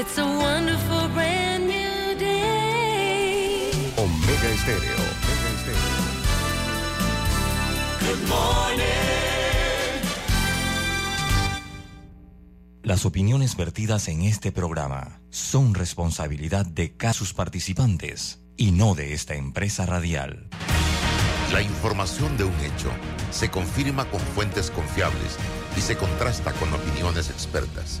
It's a wonderful brand new day. Omega Estéreo. Omega Estéreo. Good morning. Las opiniones vertidas en este programa son responsabilidad de cada sus participantes y no de esta empresa radial. La información de un hecho se confirma con fuentes confiables y se contrasta con opiniones expertas.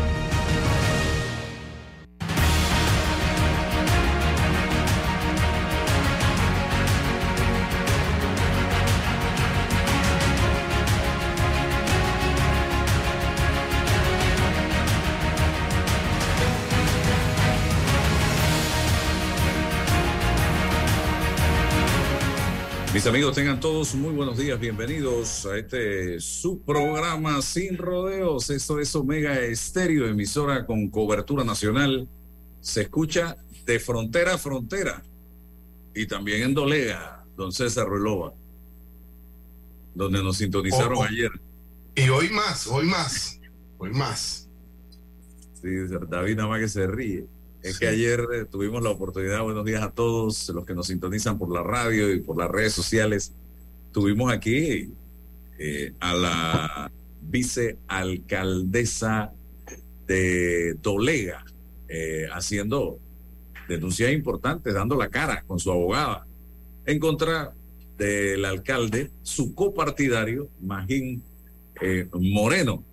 Mis amigos, tengan todos muy buenos días, bienvenidos a este su programa Sin Rodeos. Esto es Omega Estéreo, emisora con cobertura nacional. Se escucha de frontera a frontera y también en Dolega, don César Ruelova, donde nos sintonizaron Oh, oh. ayer. Y hoy más, hoy más, hoy más. Sí, David nada más que se ríe. Es que ayer eh, tuvimos la oportunidad, buenos días a todos los que nos sintonizan por la radio y por las redes sociales. Tuvimos aquí eh, a la vicealcaldesa de Dolega eh, haciendo denuncias importantes, dando la cara con su abogada en contra del alcalde, su copartidario, Magín eh, Moreno,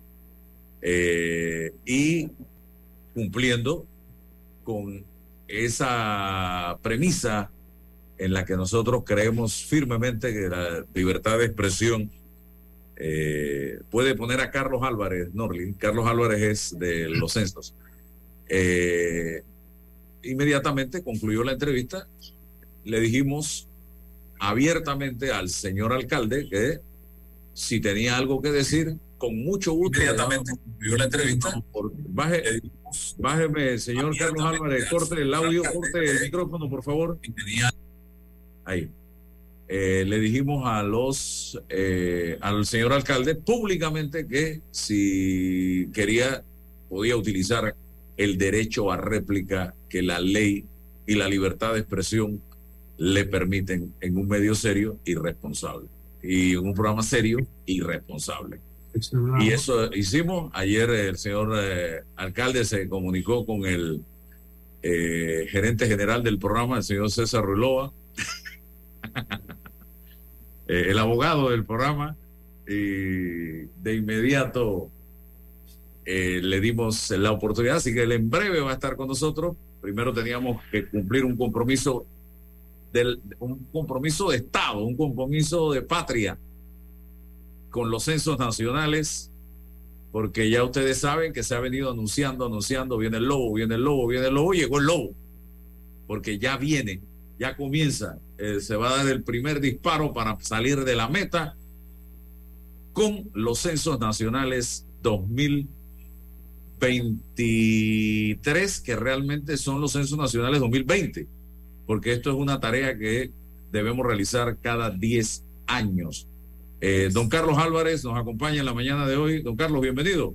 y cumpliendo con esa premisa en la que nosotros creemos firmemente que la libertad de expresión eh, puede poner a Carlos Álvarez, Norlin, Carlos Álvarez es de los censos. Eh, inmediatamente concluyó la entrevista, le dijimos abiertamente al señor alcalde que si tenía algo que decir, con mucho gusto. Inmediatamente concluyó la entrevista. baje, bájeme, señor Carlos Álvarez, corte el audio, corte el micrófono, por favor. Ahí. Eh, le dijimos a los eh, al señor alcalde públicamente que si quería podía utilizar el derecho a réplica que la ley y la libertad de expresión le permiten en un medio serio y responsable y en un programa serio y responsable. Y eso hicimos. Ayer el señor eh, alcalde se comunicó con el eh, gerente general del programa, el señor César Ruilova, eh, el abogado del programa, y de inmediato eh, le dimos la oportunidad, así que él en breve va a estar con nosotros. Primero teníamos que cumplir un compromiso del, un compromiso de Estado, un compromiso de patria con los censos nacionales, porque ya ustedes saben que se ha venido anunciando, anunciando, viene el lobo, viene el lobo, viene el lobo, llegó el lobo, porque ya viene, ya comienza, eh, se va a dar el primer disparo para salir de la meta con los censos nacionales 2023, que realmente son los censos nacionales 2020, porque esto es una tarea que debemos realizar cada 10 años. Eh, don Carlos Álvarez nos acompaña en la mañana de hoy. Don Carlos, bienvenido.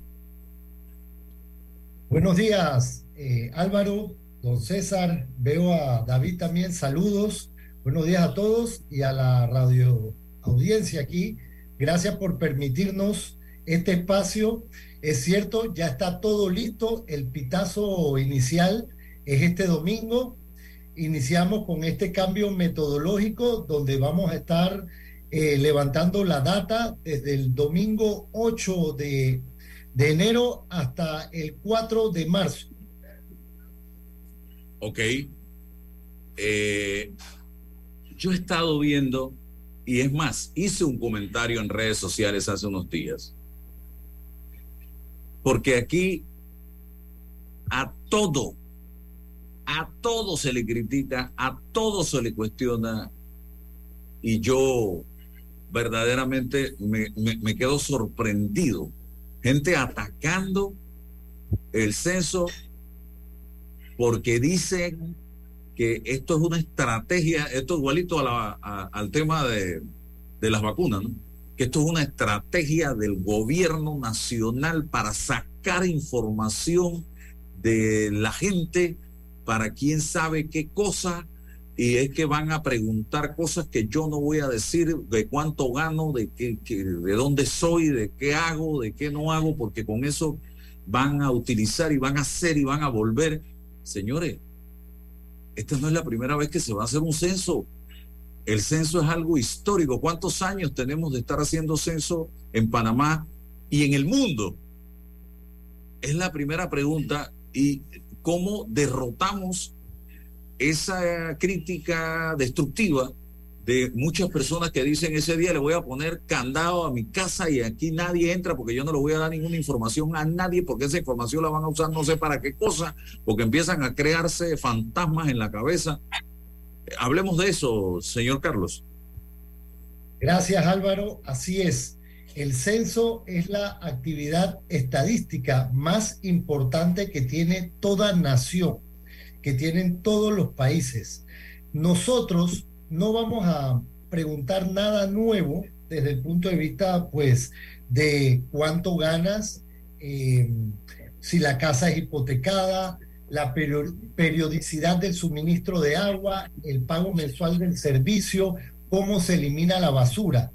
Buenos días, eh, Álvaro, don César, veo a David también, saludos, buenos días a todos y a la radio audiencia aquí. Gracias por permitirnos este espacio. Es cierto, ya está todo listo, el pitazo inicial es este domingo. Iniciamos con este cambio metodológico donde vamos a estar eh, levantando la data desde el domingo 8 de, de enero hasta el 4 de marzo. Ok. Eh, yo he estado viendo, y es más, hice un comentario en redes sociales hace unos días, porque aquí a todo, a todo se le critica, a todo se le cuestiona y yo verdaderamente me, me, quedo sorprendido. Gente atacando el censo porque dicen que esto es una estrategia, esto es igualito al tema de, de las vacunas, ¿no? que esto es una estrategia del gobierno nacional para sacar información de la gente para quién sabe qué cosa y es que van a preguntar cosas que yo no voy a decir de cuánto gano, de qué, de dónde soy, de qué hago, de qué no hago, porque con eso van a utilizar y van a hacer y van a volver. Señores, esta no es la primera vez que se va a hacer un censo. El censo es algo histórico. ¿Cuántos años tenemos de estar haciendo censo en Panamá y en el mundo? Es la primera pregunta. ¿Y cómo derrotamos esa crítica destructiva de muchas personas que dicen ese día le voy a poner candado a mi casa y aquí nadie entra porque yo no le voy a dar ninguna información a nadie porque esa información la van a usar no sé para qué cosa, porque empiezan a crearse fantasmas en la cabeza. Hablemos de eso, señor Carlos. Gracias Álvaro, así es. El censo es la actividad estadística más importante que tiene toda nación, que tienen todos los países. Nosotros no vamos a preguntar nada nuevo desde el punto de vista, pues, de cuánto ganas, eh, si la casa es hipotecada, la periodicidad del suministro de agua, el pago mensual del servicio, cómo se elimina la basura.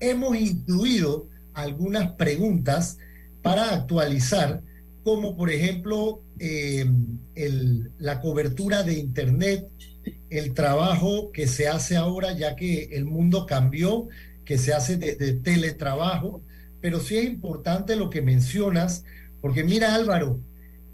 Hemos incluido algunas preguntas para actualizar, como por ejemplo eh, el, la cobertura de Internet, el trabajo que se hace ahora, ya que el mundo cambió, que se hace desde teletrabajo, pero sí es importante lo que mencionas, porque mira Álvaro,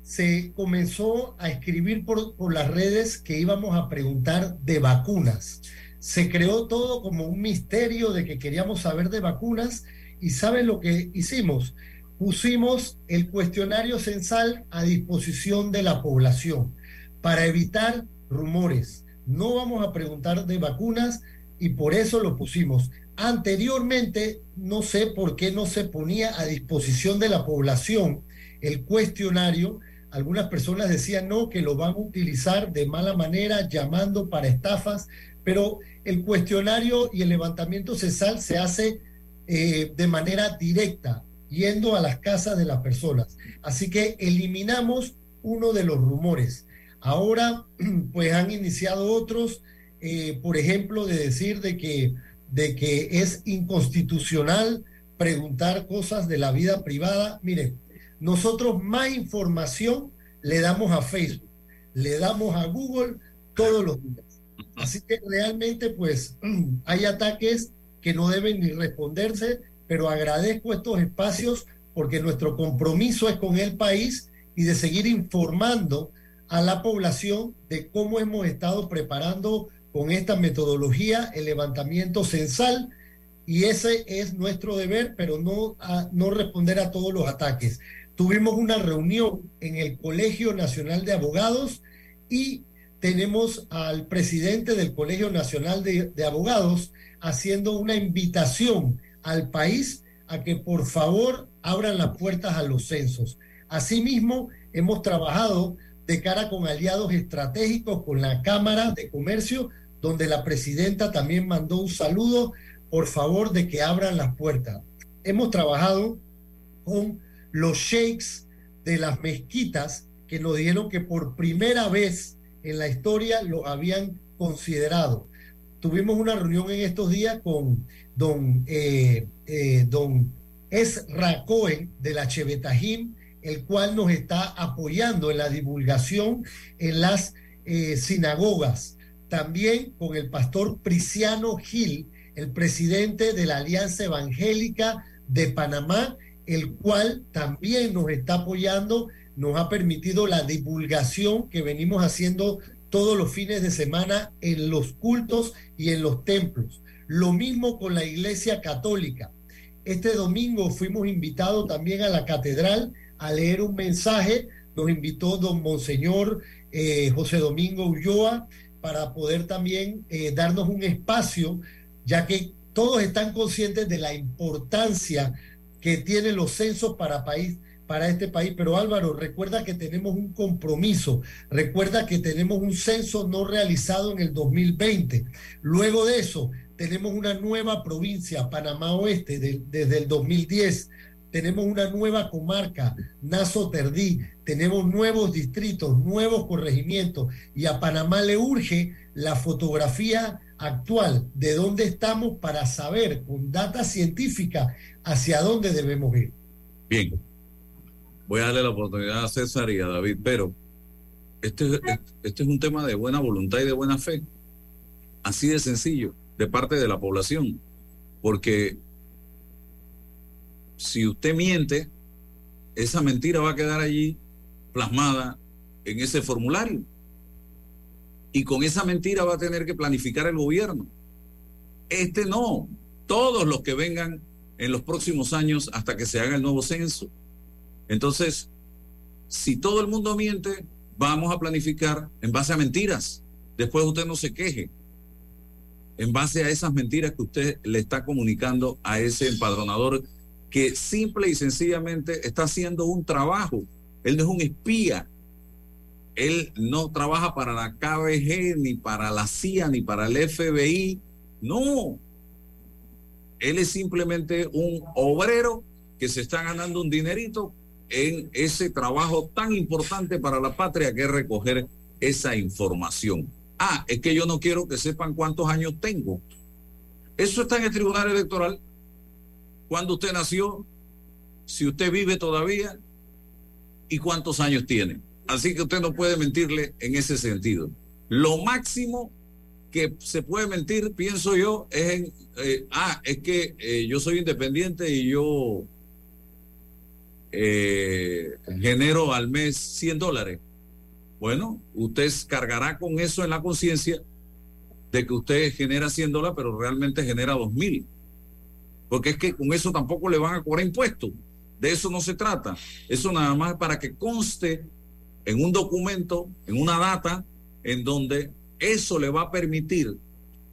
se comenzó a escribir por, por las redes que íbamos a preguntar de vacunas. Se creó todo como un misterio de que queríamos saber de vacunas y ¿saben lo que hicimos? Pusimos el cuestionario censal a disposición de la población para evitar rumores. No vamos a preguntar de vacunas y por eso lo pusimos. Anteriormente, no sé por qué no se ponía a disposición de la población el cuestionario. Algunas personas decían no, que lo van a utilizar de mala manera, llamando para estafas, pero el cuestionario y el levantamiento censal se hace eh, de manera directa, yendo a las casas de las personas. Así que eliminamos uno de los rumores. Ahora, pues han iniciado otros, eh, por ejemplo, de decir de que, de que es inconstitucional preguntar cosas de la vida privada. Miren, nosotros más información le damos a Facebook, le damos a Google todos los días. Así que realmente, pues, hay ataques que no deben ni responderse, pero agradezco estos espacios porque nuestro compromiso es con el país y de seguir informando a la población de cómo hemos estado preparando con esta metodología el levantamiento censal y ese es nuestro deber, pero no, no responder a todos los ataques. Tuvimos una reunión en el Colegio Nacional de Abogados y tenemos al presidente del Colegio Nacional de Abogados haciendo una invitación al país a que por favor abran las puertas a los censos. Asimismo, hemos trabajado de cara con aliados estratégicos, con la Cámara de Comercio, donde la presidenta también mandó un saludo, por favor, de que abran las puertas. Hemos trabajado con los sheiks de las mezquitas que nos dijeron que por primera vez en la historia lo habían considerado. Tuvimos una reunión en estos días con don, eh, eh, don Esra Cohen de la Chevetajim, el cual nos está apoyando en la divulgación en las eh, sinagogas. También con el pastor Priciano Gil, el presidente de la Alianza Evangélica de Panamá, el cual también nos está apoyando, nos ha permitido la divulgación que venimos haciendo todos los fines de semana en los cultos y en los templos. Lo mismo con la Iglesia Católica. Este domingo fuimos invitados también a la catedral a leer un mensaje nos invitó don Monseñor eh, José Domingo Ulloa para poder también eh, darnos un espacio, ya que todos están conscientes de la importancia que tienen los censos para país para este país. Pero Álvaro, recuerda que tenemos un compromiso, recuerda que tenemos un censo no realizado en el 2020. Luego de eso, tenemos una nueva provincia, Panamá Oeste, desde el 2010. Tenemos una nueva comarca, Nazo Terdí, tenemos nuevos distritos, nuevos corregimientos y a Panamá le urge la fotografía actual de dónde estamos para saber con data científica hacia dónde debemos ir. Bien, voy a darle la oportunidad a César y a David, pero este, este es un tema de buena voluntad y de buena fe, así de sencillo, de parte de la población, porque si usted miente, esa mentira va a quedar allí plasmada en ese formulario. Y con esa mentira va a tener que planificar el gobierno. Este no, todos los que vengan en los próximos años hasta que se haga el nuevo censo. Entonces, si todo el mundo miente, vamos a planificar en base a mentiras. Después usted no se queje. En base a esas mentiras que usted le está comunicando a ese empadronador que simple y sencillamente está haciendo un trabajo. Él no es un espía. Él no trabaja para la KBG, ni para la CIA, ni para el FBI. No. Él es simplemente un obrero que se está ganando un dinerito en ese trabajo tan importante para la patria que es recoger esa información. Ah, es que yo no quiero que sepan cuántos años tengo. Eso está en el Tribunal Electoral cuándo usted nació, si usted vive todavía y cuántos años tiene. Así que usted no puede mentirle en ese sentido. Lo máximo que se puede mentir, pienso yo, es en, eh, ah, es que eh, yo soy independiente y yo eh, genero al mes 100 dólares. Bueno, usted cargará con eso en la conciencia de que usted genera 100 dólares, pero realmente genera 2 mil porque es que con eso tampoco le van a cobrar impuestos. De eso no se trata. Eso nada más para que conste en un documento, en una data, en donde eso le va a permitir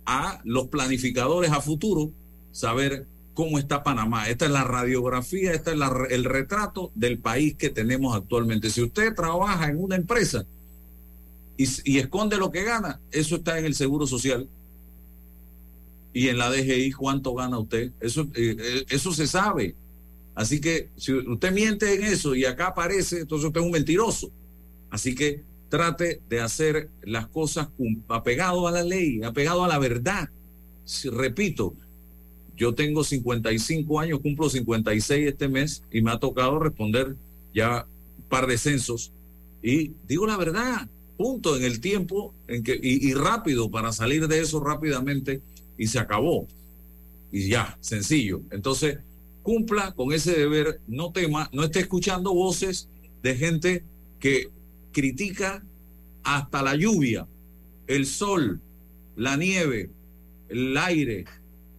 a los planificadores a futuro saber cómo está Panamá. Esta es la radiografía, este es el retrato del país que tenemos actualmente. Si usted trabaja en una empresa y, esconde lo que gana, eso está en el Seguro Social y en la DGI cuánto gana usted. Eso, eh, eh, eso se sabe. Así que si usted miente en eso y acá aparece, entonces usted es un mentiroso. Así que trate de hacer las cosas apegado a la ley, apegado a la verdad. Repito, yo tengo 55 años, cumplo 56 este mes y me ha tocado responder ya un par de censos y digo la verdad, punto en el tiempo en que y rápido para salir de eso rápidamente y se acabó. Y ya, sencillo. Entonces, cumpla con ese deber, no tema, no esté escuchando voces de gente que critica hasta la lluvia, el sol, la nieve, el aire,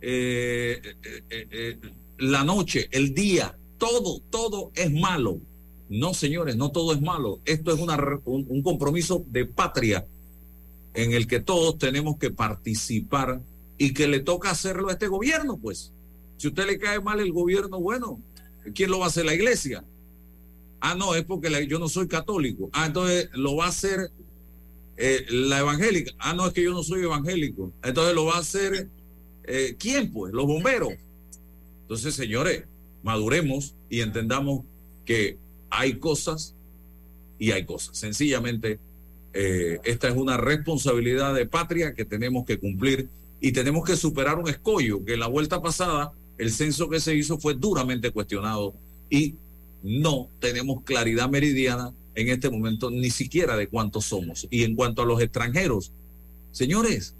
eh, eh, eh, la noche, el día, todo, todo es malo. No, señores, no todo es malo. Esto es una, un compromiso de patria en el que todos tenemos que participar y que le toca hacerlo a este gobierno, pues. Si a usted le cae mal el gobierno, bueno, ¿quién lo va a hacer? La iglesia. Ah, no, es porque yo no soy católico. Ah, entonces lo va a hacer la evangélica. Ah, no, es que yo no soy evangélico. Entonces lo va a hacer, eh, ¿quién pues? Los bomberos. Entonces, señores, maduremos y entendamos que hay cosas y hay cosas. Sencillamente, eh, esta es una responsabilidad de patria que tenemos que cumplir y tenemos que superar un escollo que en la vuelta pasada el censo que se hizo fue duramente cuestionado y no tenemos claridad meridiana en este momento ni siquiera de cuántos somos. Y en cuanto a los extranjeros, señores,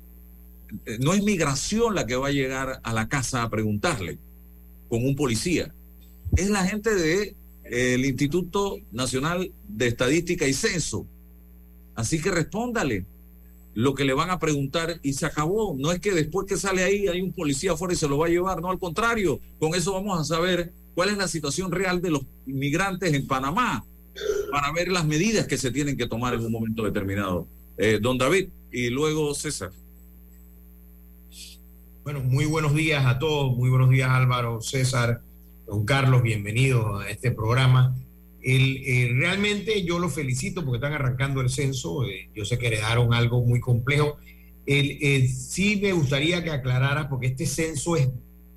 no es migración la que va a llegar a la casa a preguntarle con un policía. Es la gente del de, Instituto Nacional de Estadística y Censo. Así que respóndale lo que le van a preguntar y se acabó. No es que después que sale ahí hay un policía afuera y se lo va a llevar, no, al contrario, con eso vamos a saber cuál es la situación real de los inmigrantes en Panamá. para ver las medidas que se tienen que tomar en un momento determinado. Eh, don David y luego César. Bueno, muy buenos días a todos, muy buenos días Álvaro, César, don Carlos, bienvenidos a este programa. El, eh, realmente yo los felicito porque están arrancando el censo, eh, yo sé que heredaron algo muy complejo. Eh, sí me gustaría que aclarara, porque este censo es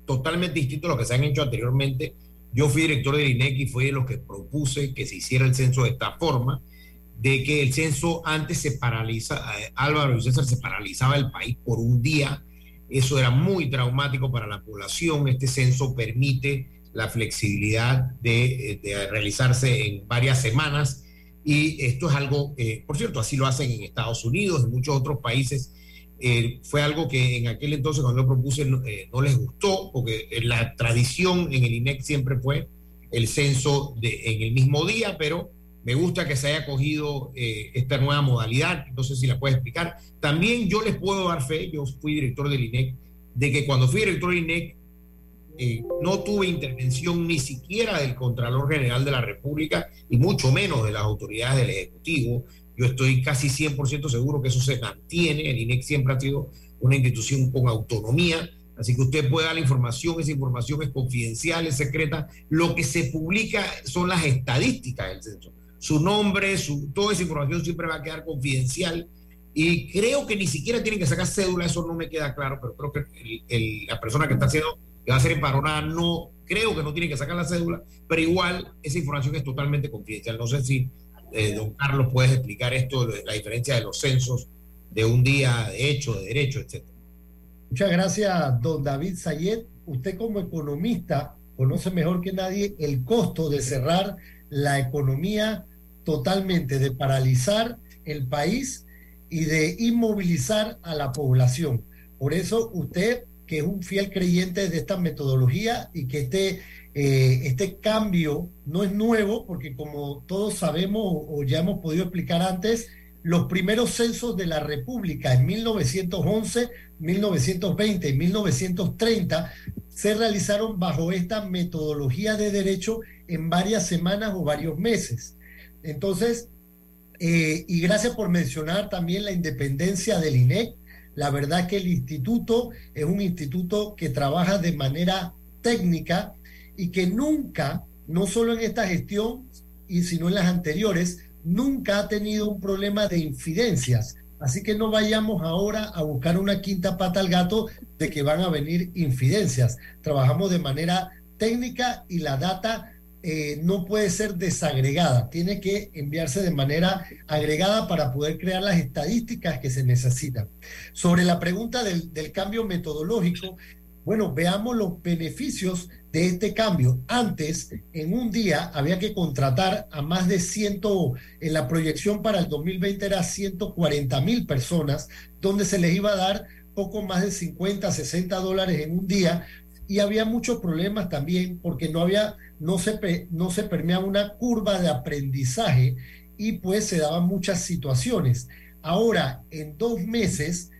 totalmente distinto a lo que se han hecho anteriormente. Yo fui director del INEC y fui de los que propuse que se hiciera el censo de esta forma, de que el censo antes se paraliza, Álvaro y César se paralizaba el país por un día eso era muy traumático para la población. Este censo permite la flexibilidad de, de realizarse en varias semanas y esto es algo, eh, por cierto, así lo hacen en Estados Unidos, en muchos otros países. Eh, fue algo que en aquel entonces cuando lo propuse no, eh, les gustó, porque la tradición en el INEC siempre fue el censo en el mismo día, pero me gusta que se haya cogido eh, esta nueva modalidad, no sé si la puedes explicar. También yo les puedo dar fe, yo fui director del INEC, de que cuando fui director del INEC eh, no tuve intervención ni siquiera del Contralor General de la República y mucho menos de las autoridades del Ejecutivo. Yo estoy casi 100% seguro que eso se mantiene. El INEC siempre ha sido una institución con autonomía. Así que usted puede dar la información, esa información es confidencial, es secreta. Lo que se publica son las estadísticas del censo su nombre, su, toda esa información siempre va a quedar confidencial. Y creo que ni siquiera tienen que sacar cédula, eso no me queda claro, pero creo que el, el, la persona que está haciendo, que va a ser empadronada, no, creo que no tiene que sacar la cédula, pero igual esa información es totalmente confidencial. No sé si, eh, don Carlos, puedes explicar esto, la diferencia de los censos de un día de hecho, de derecho, etcétera. Muchas gracias, don David Sayed. Usted como economista conoce mejor que nadie el costo de cerrar la economía totalmente de paralizar el país y de inmovilizar a la población. Por eso usted, que es un fiel creyente de esta metodología y que este, eh, este cambio no es nuevo, porque como todos sabemos o ya hemos podido explicar antes, los primeros censos de la República en 1911, 1920 y 1930 se realizaron bajo esta metodología de derecho en varias semanas o varios meses. Entonces, eh, y gracias por mencionar también la independencia del INEC. La verdad que el instituto es un instituto que trabaja de manera técnica y que nunca, no solo en esta gestión, y sino en las anteriores, nunca ha tenido un problema de infidencias. Así que no vayamos ahora a buscar una quinta pata al gato de que van a venir infidencias. Trabajamos de manera técnica y la data eh, no puede ser desagregada, tiene que enviarse de manera agregada para poder crear las estadísticas que se necesitan. Sobre la pregunta del, del cambio metodológico, bueno, veamos los beneficios de este cambio. Antes, en un día, había que contratar a más de 100, en la proyección para el 2020 era 140 mil personas, donde se les iba a dar poco más de 50, 60 dólares en un día. Y había muchos problemas también porque no había no se, no se permeaba una curva de aprendizaje y pues se daban muchas situaciones. Ahora, en dos meses,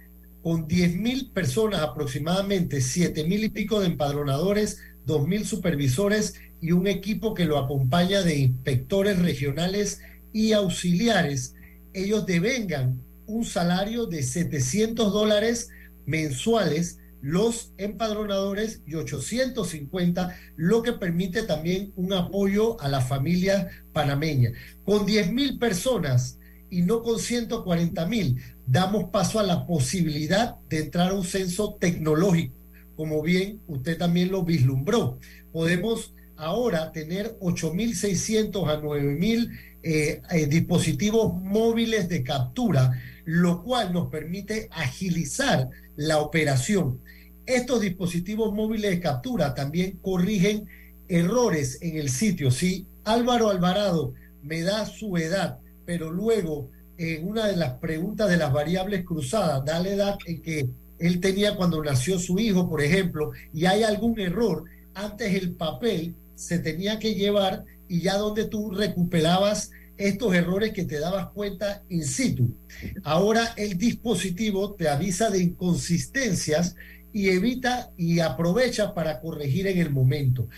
con 10 mil personas aproximadamente, 7 mil y pico de empadronadores, 2 mil supervisores y un equipo que lo acompaña de inspectores regionales y auxiliares, ellos devengan un salario de 700 dólares mensuales los empadronadores y 850, lo que permite también un apoyo a la familia panameña. Con 10 mil personas y no con 140 mil, damos paso a la posibilidad de entrar a un censo tecnológico, como bien usted también lo vislumbró. Podemos ahora tener 8.600 a 9.000 eh, eh, dispositivos móviles de captura, lo cual nos permite agilizar la operación. Estos dispositivos móviles de captura también corrigen errores en el sitio. Si Álvaro Alvarado me da su edad, pero luego en una de las preguntas de las variables cruzadas da la edad en que él tenía cuando nació su hijo, por ejemplo, y hay algún error, antes el papel se tenía que llevar y ya donde tú recuperabas estos errores que te dabas cuenta in situ. Ahora el dispositivo te avisa de inconsistencias y evita y aprovecha para corregir en el momento.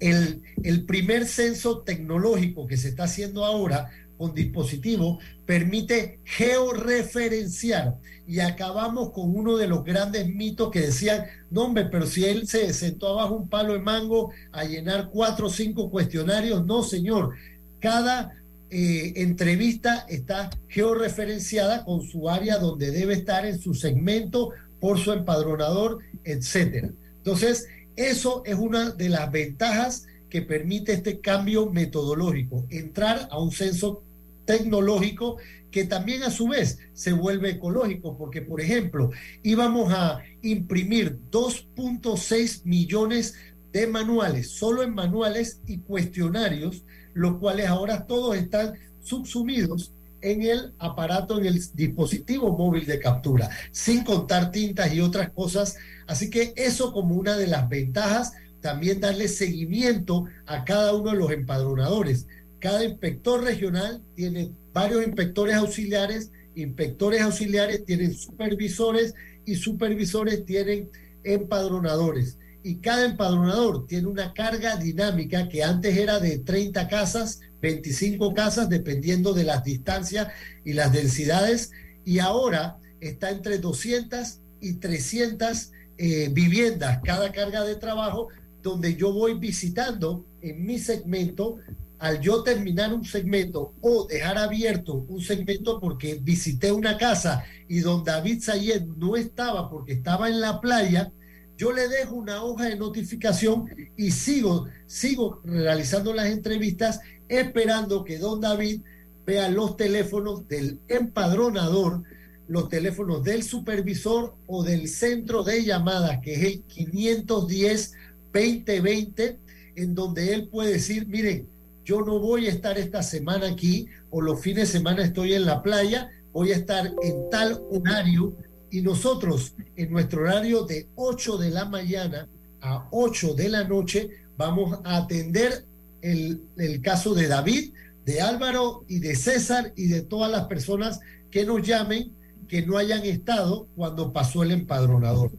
el, el primer censo tecnológico que se está haciendo ahora con dispositivos permite georreferenciar y acabamos con uno de los grandes mitos que decían, no hombre, pero si él se sentó abajo un palo de mango a llenar cuatro o cinco cuestionarios, no señor, cada eh, entrevista está georreferenciada con su área donde debe estar en su segmento por su empadronador, etcétera. Entonces, eso es una de las ventajas que permite este cambio metodológico, entrar a un censo tecnológico que también a su vez se vuelve ecológico, porque por ejemplo, íbamos a imprimir 2.6 millones de manuales, solo en manuales y cuestionarios, los cuales ahora todos están subsumidos en el aparato, en el dispositivo móvil de captura, sin contar tintas y otras cosas. Así que eso como una de las ventajas, también darle seguimiento a cada uno de los empadronadores. Cada inspector regional tiene varios inspectores auxiliares, inspectores auxiliares tienen supervisores y supervisores tienen empadronadores y cada empadronador tiene una carga dinámica que antes era de 30 casas, 25 casas, dependiendo de las distancias y las densidades, y ahora está entre 200 y 300 eh, viviendas cada carga de trabajo, donde yo voy visitando en mi segmento, al yo terminar un segmento o dejar abierto un segmento porque visité una casa y don David Sayed no estaba porque estaba en la playa, yo le dejo una hoja de notificación y sigo, sigo realizando las entrevistas esperando que don David vea los teléfonos del empadronador, los teléfonos del supervisor o del centro de llamadas, que es el 510-2020, en donde él puede decir, miren, yo no voy a estar esta semana aquí o los fines de semana estoy en la playa, voy a estar en tal horario y nosotros en nuestro horario de 8 de la mañana a 8 de la noche vamos a atender el, el, caso de David, de Álvaro y de César y de todas las personas que nos llamen que no hayan estado cuando pasó el empadronador.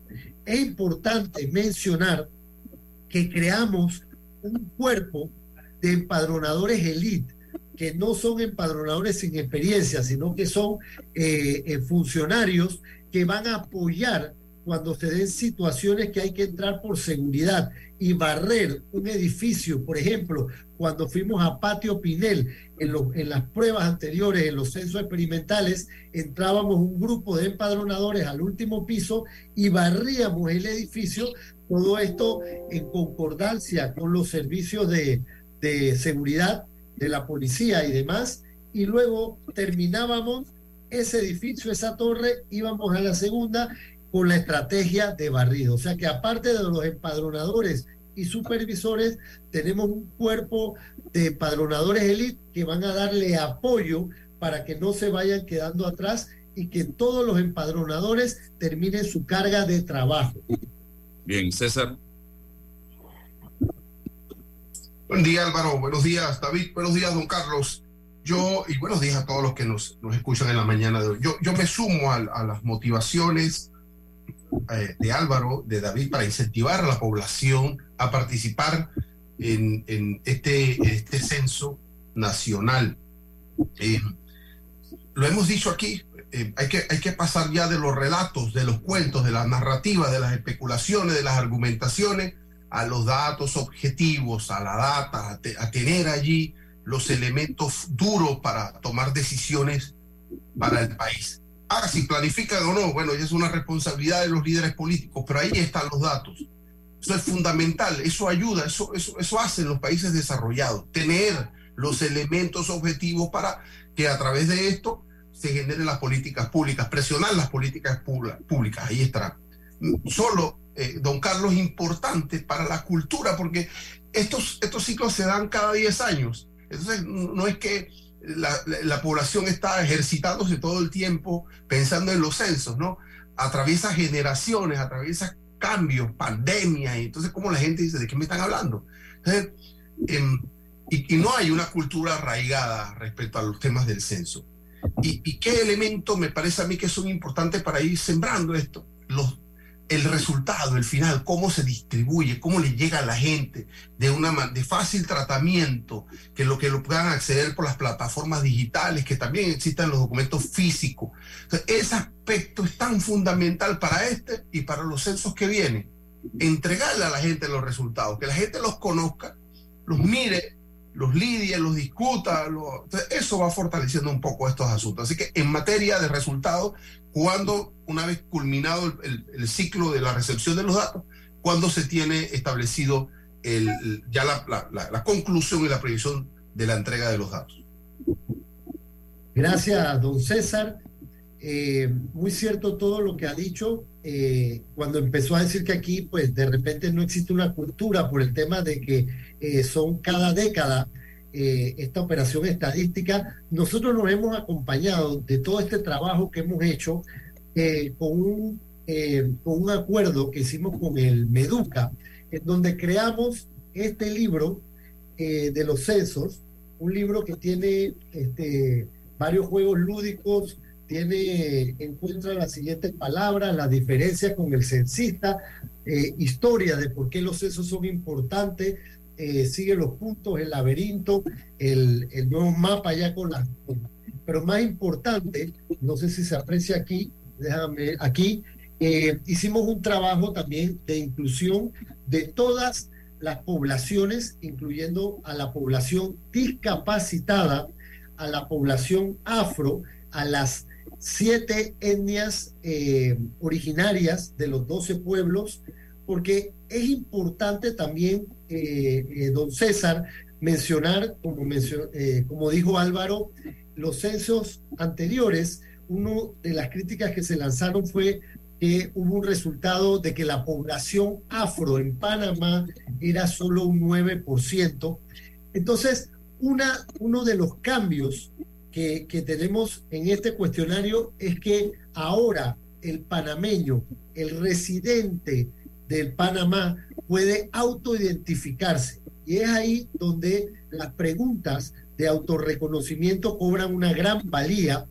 Es importante mencionar que creamos un cuerpo de empadronadores elite que no son empadronadores sin experiencia, sino que son eh, eh, funcionarios que van a apoyar cuando se den situaciones que hay que entrar por seguridad y barrer un edificio, por ejemplo, cuando fuimos a Patio Pinel, en, en las pruebas anteriores, en los censos experimentales, entrábamos un grupo de empadronadores al último piso y barríamos el edificio, todo esto en concordancia con los servicios de, de seguridad de la policía y demás, y luego terminábamos ese edificio, esa torre, íbamos a la segunda con la estrategia de barrido. O sea que aparte de los empadronadores y supervisores, tenemos un cuerpo de empadronadores elite que van a darle apoyo para que no se vayan quedando atrás y que todos los empadronadores terminen su carga de trabajo. Bien, César. Buen día Álvaro, buenos días David, buenos días don Carlos. Yo, y buenos días a todos los que nos, nos escuchan en la mañana de hoy. Yo, yo me sumo a, las motivaciones eh, de Álvaro, de David, para incentivar a la población a participar en, en este, este censo nacional. Eh, lo hemos dicho aquí, eh, hay, que, hay que pasar ya de los relatos, de los cuentos, de las narrativas, de las especulaciones, de las argumentaciones, a los datos objetivos, a la data, a, a tener allí los elementos duros para tomar decisiones para el país. Ahora, si planifican o no, bueno, ya es una responsabilidad de los líderes políticos, pero ahí están los datos. Eso es fundamental, eso ayuda, eso, eso, eso hacen los países desarrollados, tener los elementos objetivos para que a través de esto se generen las políticas públicas, presionar las políticas públicas, ahí estará. Solo, eh, don Carlos, importante para la cultura, porque estos, estos ciclos se dan cada 10 años entonces, no es que la, la, población está ejercitándose todo el tiempo pensando en los censos, ¿no? Atraviesa generaciones, atraviesa cambios, pandemias, y entonces como la gente dice, ¿de qué me están hablando? Entonces, eh, y, no hay una cultura arraigada respecto a los temas del censo. ¿Y, y qué elementos me parece a mí que son importantes para ir sembrando esto? El resultado, el final, cómo se distribuye, cómo le llega a la gente de una de fácil tratamiento, que lo que lo puedan acceder por las plataformas digitales, que también existan los documentos físicos. ese aspecto es tan fundamental para este y para los censos que vienen. Entregarle a la gente los resultados, que la gente los conozca, los mire, los lidie, los discuta. eso va fortaleciendo un poco estos asuntos. Así que en materia de resultados, cuando una vez culminado el, ciclo de la recepción de los datos, cuando se tiene establecido el, ya la, conclusión y la previsión de la entrega de los datos. Gracias, don César. Eh, muy cierto todo lo que ha dicho. Eh, cuando empezó a decir que aquí, pues de repente no existe una cultura por el tema de que eh, son cada década esta operación estadística, nosotros nos hemos acompañado de todo este trabajo que hemos hecho eh, con, un, eh, con un acuerdo que hicimos con el Meduca, en donde creamos este libro eh, de los censos, un libro que tiene este, varios juegos lúdicos, tiene, encuentra las siguientes palabras, las diferencias con el censista, historia de por qué los censos son importantes, sigue los puntos, el laberinto, el, el nuevo mapa ya con las... Pero más importante, no sé si se aprecia aquí, déjame aquí, eh, hicimos un trabajo también de inclusión de todas las poblaciones, incluyendo a la población discapacitada, a la población afro, a las siete etnias eh, originarias de los doce pueblos, porque es importante también, eh, don César, mencionar, como, como dijo Álvaro, los censos anteriores una de las críticas que se lanzaron fue que hubo un resultado de que la población afro en Panamá era solo un 9%. Entonces, una, uno de los cambios que, que tenemos en este cuestionario es que ahora el panameño, el residente del Panamá, puede autoidentificarse. Y es ahí donde las preguntas de autorreconocimiento cobran una gran valía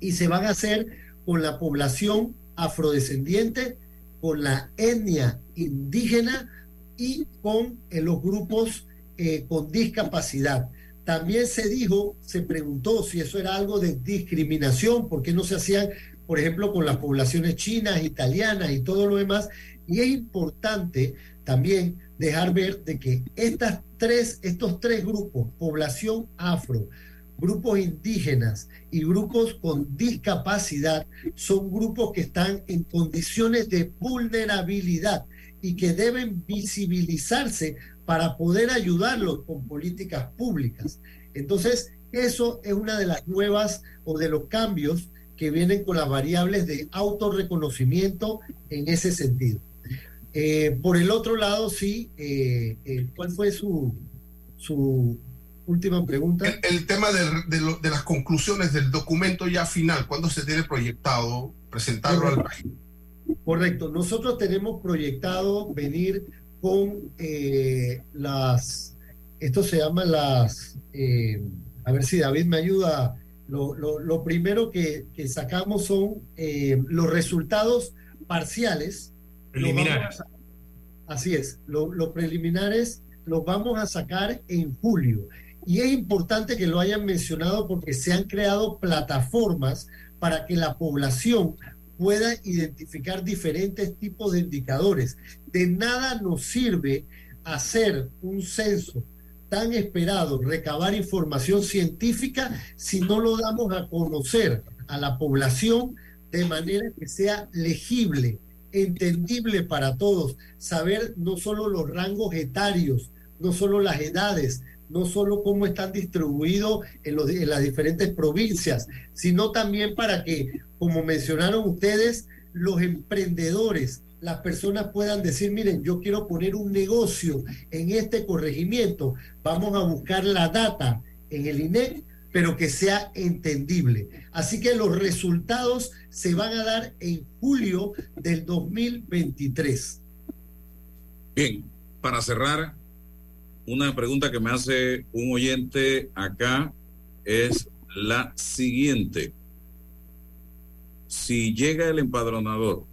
y se van a hacer con la población afrodescendiente, con la etnia indígena y con eh, los grupos eh, con discapacidad. También se dijo, se preguntó si eso era algo de discriminación, por qué no se hacían, por ejemplo, con las poblaciones chinas, italianas y todo lo demás. Y es importante también dejar ver de que estas tres, estos tres grupos, población afro, grupos indígenas y grupos con discapacidad son grupos que están en condiciones de vulnerabilidad y que deben visibilizarse para poder ayudarlos con políticas públicas. Entonces, eso es una de las nuevas o de los cambios que vienen con las variables de autorreconocimiento en ese sentido. Eh, por el otro lado, sí, eh, eh, ¿cuál fue su, su última pregunta. El, tema de, las conclusiones del documento ya final, ¿cuándo se tiene proyectado presentarlo al país? Correcto. Nosotros tenemos proyectado venir con eh, las, esto se llama las, a ver si David me ayuda. Lo, primero que, sacamos son los resultados parciales. Preliminares. así es, los preliminares los vamos a sacar en julio. Y es importante que lo hayan mencionado porque se han creado plataformas para que la población pueda identificar diferentes tipos de indicadores. De nada nos sirve hacer un censo tan esperado, recabar información científica, si no lo damos a conocer a la población de manera que sea legible, entendible para todos, saber no solo los rangos etarios, no solo las edades, no solo cómo están distribuidos en, en las diferentes provincias, sino también para que, como mencionaron ustedes, los emprendedores, las personas puedan decir, miren, yo quiero poner un negocio en este corregimiento, vamos a buscar la data en el INEC, pero que sea entendible. Así que los resultados se van a dar en julio del 2023. Bien, para cerrar, una pregunta que me hace un oyente acá es la siguiente. Si llega el empadronador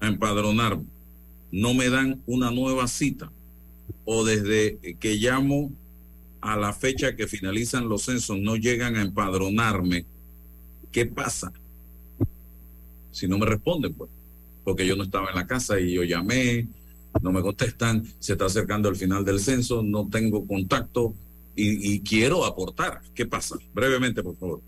a empadronarme, no me dan una nueva cita o desde que llamo a la fecha que finalizan los censos no llegan a empadronarme, ¿qué pasa? Si no me responden, pues, porque yo no estaba en la casa y yo llamé, no me contestan, se está acercando el final del censo, no tengo contacto y, y quiero aportar. ¿Qué pasa? Brevemente, por favor.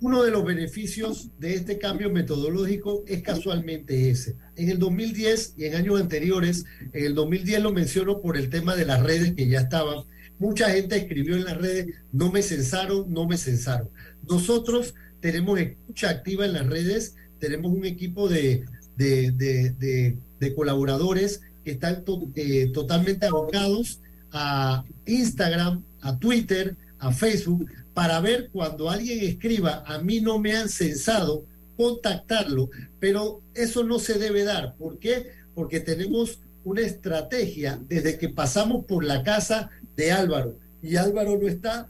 Uno de los beneficios de este cambio metodológico es casualmente ese. En el 2010 y en años anteriores, en el 2010 lo menciono por el tema de las redes que ya estaban. Mucha gente escribió en las redes, no me censaron, no me censaron. Nosotros tenemos escucha activa en las redes, tenemos un equipo de, de, de, colaboradores que están eh, totalmente abocados a Instagram, a Twitter, a Facebook, para ver cuando alguien escriba, a mí no me han censado, contactarlo, pero eso no se debe dar. ¿Por qué? Porque tenemos una estrategia desde que pasamos por la casa de Álvaro y Álvaro no está,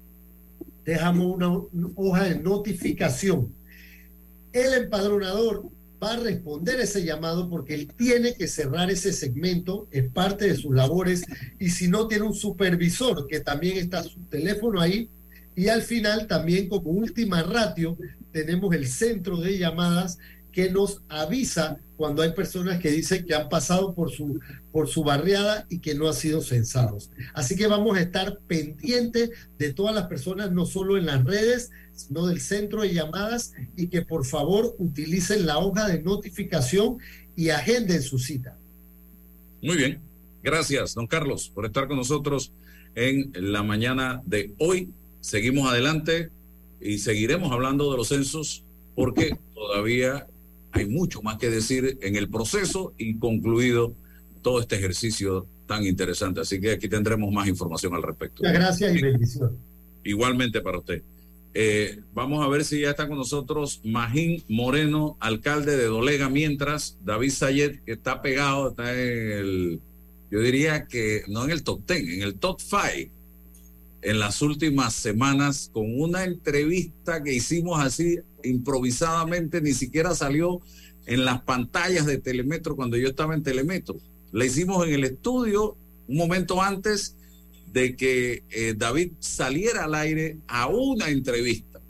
dejamos una hoja de notificación. El empadronador va a responder ese llamado porque él tiene que cerrar ese segmento, es parte de sus labores, y si no tiene un supervisor que también está su teléfono ahí, y al final también como última ratio tenemos el centro de llamadas que nos avisa cuando hay personas que dicen que han pasado por su, por su barriada y que no han sido censados. Así que vamos a estar pendientes de todas las personas, no solo en las redes, sino del centro de llamadas y que por favor utilicen la hoja de notificación y agenden su cita. Muy bien. Gracias, don Carlos, por estar con nosotros en la mañana de hoy. Seguimos adelante y seguiremos hablando de los censos porque todavía hay mucho más que decir en el proceso y concluido todo este ejercicio tan interesante. Así que aquí tendremos más información al respecto. Muchas gracias y bendición. Igualmente para usted. Eh, vamos a ver si ya está con nosotros Magín Moreno, alcalde de Dolega, mientras David Sayed, que está pegado, está en el, yo diría que no en el top 10, en el top 5 en las últimas semanas con una entrevista que hicimos así improvisadamente, ni siquiera salió en las pantallas de Telemetro cuando yo estaba en Telemetro. La hicimos en el estudio un momento antes de que eh, David saliera al aire a una entrevista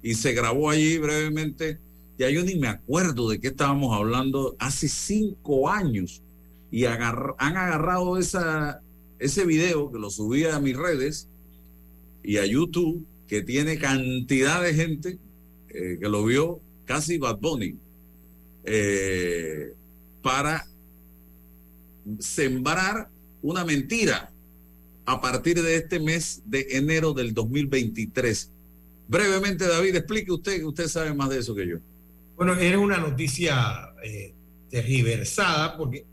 y se grabó allí brevemente. Ya yo ni me acuerdo de qué estábamos hablando hace cinco años y han agarrado ese video que lo subí a mis redes y a YouTube, que tiene cantidad de gente eh, que lo vio, casi Bad Bunny, eh, para sembrar una mentira a partir de este mes de enero del 2023. Brevemente, David, explique usted, que usted sabe más de eso que yo. Bueno, era una noticia eh, tergiversada porque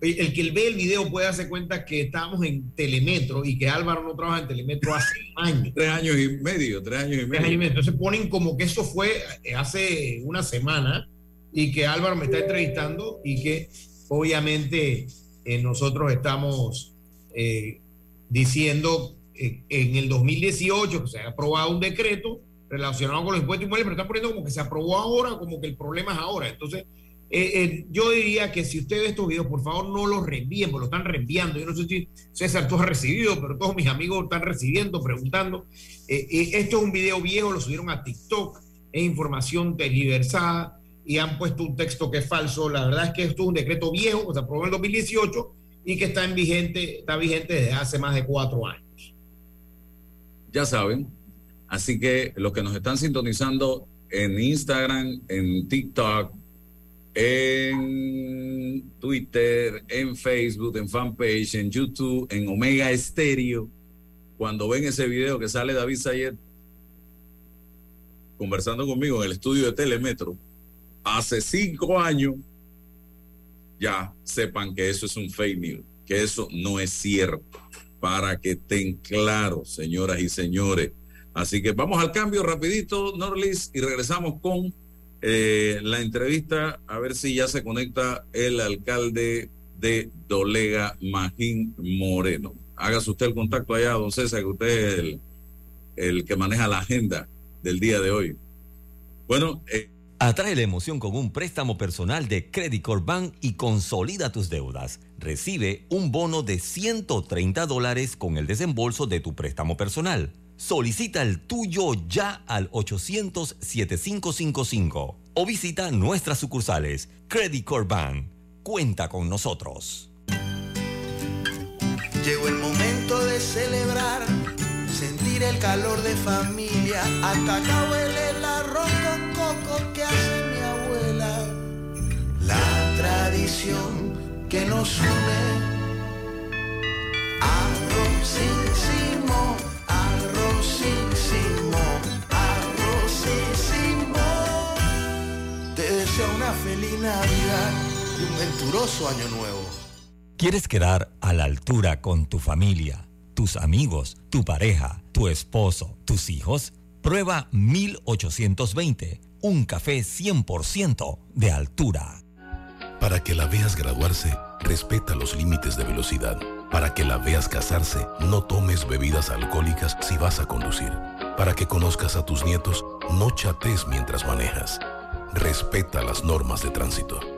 el que ve el video puede darse cuenta que estábamos en Telemetro y que Álvaro no trabaja en Telemetro hace años. tres años y medio, tres años y medio. Tres años y medio. Entonces ponen como que eso fue hace una semana y que Álvaro me está entrevistando y que obviamente eh, nosotros estamos eh, diciendo eh, en el 2018 que se ha aprobado un decreto relacionado con los impuestos inmuebles, pero están poniendo como que se aprobó ahora, como que el problema es ahora. Entonces, eh, eh, yo diría que si usted ve estos videos, por favor no los reenvíen, porque lo están reenviando. Yo no sé si César tú has recibido, pero todos mis amigos están recibiendo, preguntando. Eh, eh, esto es un video viejo, lo subieron a TikTok, es información tergiversada y han puesto un texto que es falso. La verdad es que esto es un decreto viejo se aprobó en el 2018 y que está en vigente, está vigente desde hace más de cuatro años. Ya saben. Así que los que nos están sintonizando en Instagram, en TikTok, en Twitter, en Facebook, en fanpage, en YouTube, en Omega Estéreo. Cuando ven ese video que sale David Sayed conversando conmigo en el estudio de Telemetro, hace cinco años, ya sepan que eso es un fake news, que eso no es cierto, para que estén claros, señoras y señores. Así que vamos al cambio rapidito, Norlis, y regresamos con eh, la entrevista, a ver si ya se conecta el alcalde de Dolega, Magín Moreno. Hágase usted el contacto allá, don César, que usted es el, que maneja la agenda del día de hoy. Bueno, eh, Atrae la emoción con un préstamo personal de Credit Corp Bank y consolida tus deudas. Recibe un bono de 130 dólares con el desembolso de tu préstamo personal. Solicita el tuyo ya al 800-7555 o visita nuestras sucursales. Credit Corp Bank. Cuenta con nosotros. Llegó el momento de celebrar, el calor de familia. Hasta acá huele el arroz con coco que hace mi abuela. La tradición que nos une. Arrozísimo, arrozísimo, arrozísimo. Te deseo una feliz Navidad y un venturoso año nuevo. ¿Quieres quedar a la altura con tu familia, tus amigos, tu pareja, tu esposo, tus hijos? Prueba 1820, un café 100% de altura. Para que la veas graduarse, respeta los límites de velocidad. Para que la veas casarse, no tomes bebidas alcohólicas si vas a conducir. Para que conozcas a tus nietos, no chates mientras manejas. Respeta las normas de tránsito.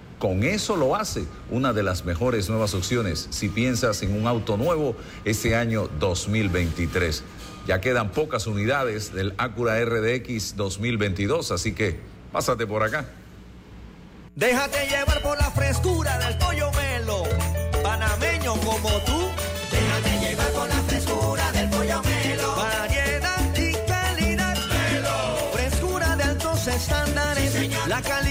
con eso lo hace una de las mejores nuevas opciones si piensas en un auto nuevo este año 2023. Ya quedan pocas unidades del Acura RDX 2022, así que pásate por acá. Déjate llevar por la frescura del pollo melo, panameño como tú. Déjate llevar por la frescura del pollo melo. Variedad y calidad. Melo. Frescura de altos estándares. la calidad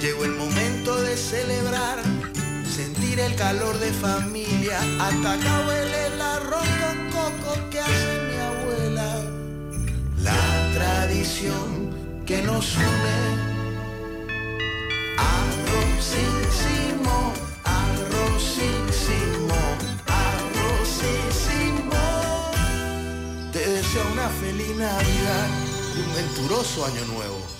Llegó el momento de celebrar, sentir el calor de familia. Hasta acá huele el arroz con coco que hace mi abuela. La tradición que nos une. Arrozísimo, arrozísimo, arrozísimo. Te deseo una feliz Navidad y un venturoso año nuevo.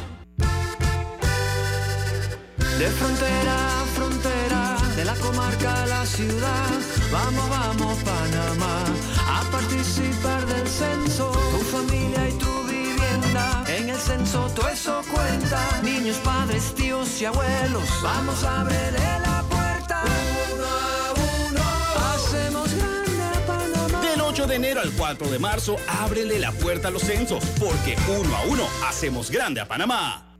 De frontera a frontera, de la comarca a la ciudad, vamos, vamos Panamá, a participar del censo, tu familia y tu vivienda, en el censo todo eso cuenta, niños, padres, tíos y abuelos, vamos a abrirle la puerta, uno a uno, hacemos grande a Panamá. Del 8 de enero al 4 de marzo, ábrele la puerta a los censos, porque uno a uno hacemos grande a Panamá.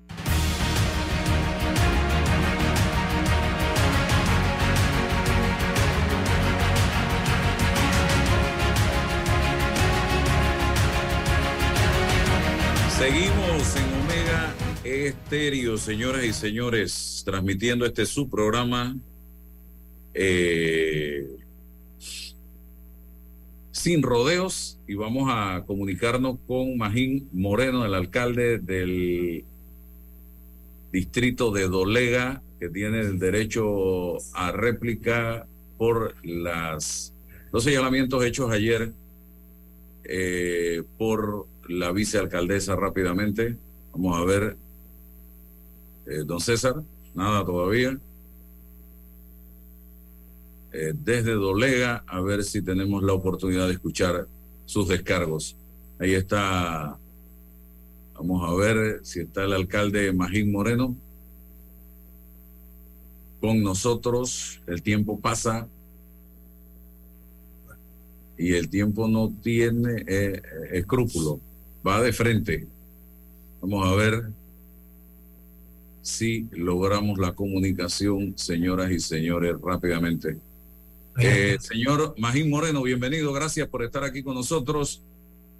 Seguimos en Omega Estéreo, señoras y señores, transmitiendo este subprograma. Eh, sin rodeos y vamos a comunicarnos con Magín Moreno, el alcalde del distrito de Dolega, que tiene el derecho a réplica por las, los señalamientos hechos ayer eh, por la vicealcaldesa rápidamente. Vamos a ver, eh, don César, nada todavía. Eh, desde Dolega, a ver si tenemos la oportunidad de escuchar sus descargos. Ahí está, vamos a ver si está el alcalde Magín Moreno con nosotros. El tiempo pasa y el tiempo no tiene eh, escrúpulo, va de frente. Vamos a ver si logramos la comunicación, señoras y señores, rápidamente. Eh, señor Magín Moreno, bienvenido, gracias por estar aquí con nosotros.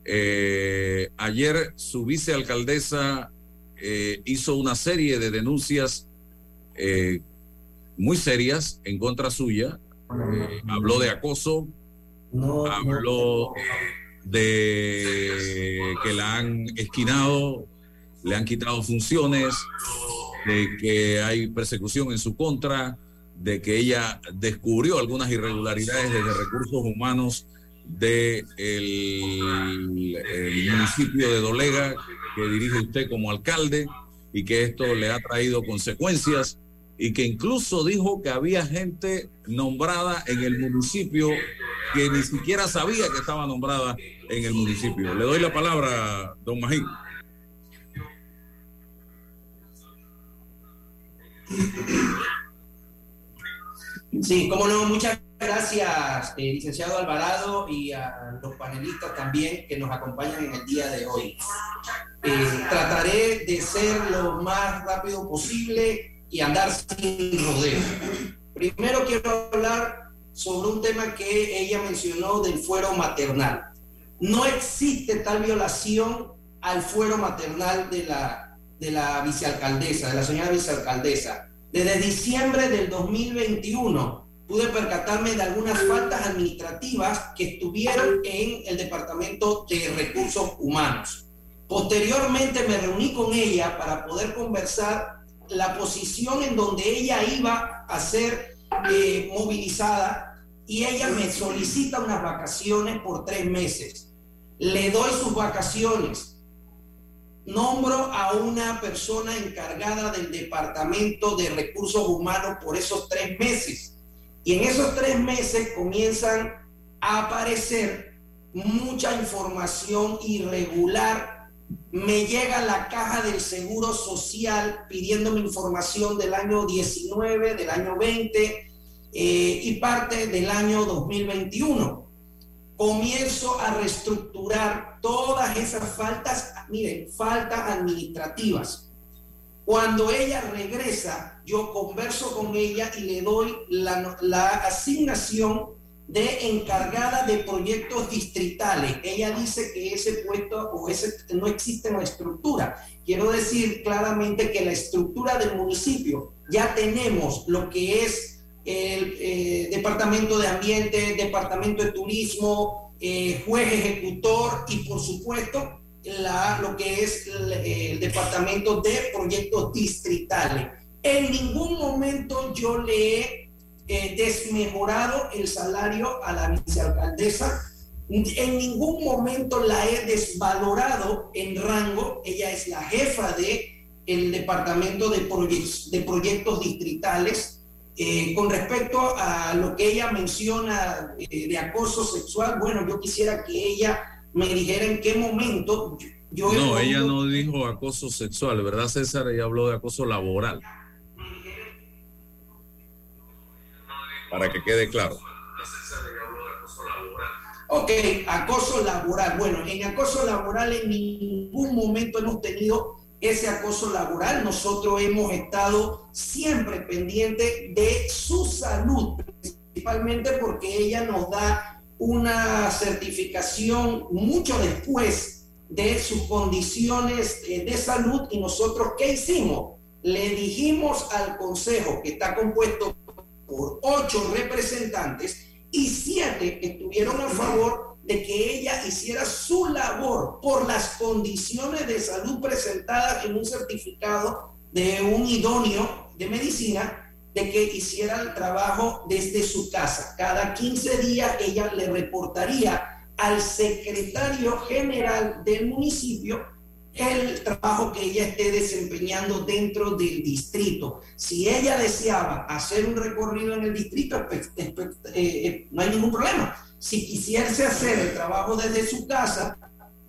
Eh, ayer su vicealcaldesa eh, hizo una serie de denuncias muy serias en contra suya. Eh, habló de acoso, habló de que la han esquinado, le han quitado funciones, de que hay persecución en su contra, de que ella descubrió algunas irregularidades desde recursos humanos del municipio de Dolega, que dirige usted como alcalde, y que esto le ha traído consecuencias, y que incluso dijo que había gente nombrada en el municipio que ni siquiera sabía que estaba nombrada en el municipio. Le doy la palabra, don Magín. Sí, cómo no, muchas gracias, eh, licenciado Alvarado, y a los panelistas también que nos acompañan en el día de hoy. Eh, trataré de ser lo más rápido posible y andar sin rodeo. Primero quiero hablar sobre un tema que ella mencionó del fuero maternal. No existe tal violación al fuero maternal de la, de la vicealcaldesa, de la señora vicealcaldesa. Desde diciembre del 2021 pude percatarme de algunas faltas administrativas que estuvieron en el Departamento de Recursos Humanos. Posteriormente me reuní con ella para poder conversar la posición en donde ella iba a ser eh, movilizada y ella me solicita unas vacaciones por tres meses. Le doy sus vacaciones, nombro a una persona encargada del Departamento de Recursos Humanos por esos tres meses. Y en esos tres meses comienzan a aparecer mucha información irregular. Me llega la caja del Seguro Social pidiéndome información del año 19, del año 20 eh, y parte del año 2021 comienzo a reestructurar todas esas faltas, miren, faltas administrativas. Cuando ella regresa, yo converso con ella y le doy la, la asignación de encargada de proyectos distritales. Ella dice que ese puesto o ese no existe en la estructura. Quiero decir claramente que la estructura del municipio ya tenemos lo que es el eh, Departamento de Ambiente, Departamento de Turismo, eh, juez ejecutor y por supuesto la, lo que es el, el, Departamento de Proyectos Distritales. En ningún momento yo le he eh, desmejorado el salario a la vicealcaldesa. En ningún momento la he desvalorado en rango. Ella es la jefa de el Departamento de, Proye de Proyectos Distritales eh, con respecto a lo que ella menciona eh, de acoso sexual, bueno, yo quisiera que ella me dijera en qué momento yo... No, ella no dijo acoso sexual, ¿verdad César? Ella habló de acoso laboral. Para que quede claro. Ok, acoso laboral. Bueno, en acoso laboral en ningún momento hemos tenido ese acoso laboral. Nosotros hemos estado siempre pendientes de su salud, principalmente porque ella nos da una certificación mucho después de sus condiciones eh, de salud y nosotros ¿qué hicimos? Le dijimos al consejo que está compuesto por ocho representantes y siete estuvieron a favor de que ella hiciera su labor por las condiciones de salud presentadas en un certificado de un idóneo de medicina, de que hiciera el trabajo desde su casa. Cada 15 días ella le reportaría al secretario general del municipio el trabajo que ella esté desempeñando dentro del distrito. Si ella deseaba hacer un recorrido en el distrito, pues, eh, eh, no hay ningún problema. Si quisiese hacer el trabajo desde su casa,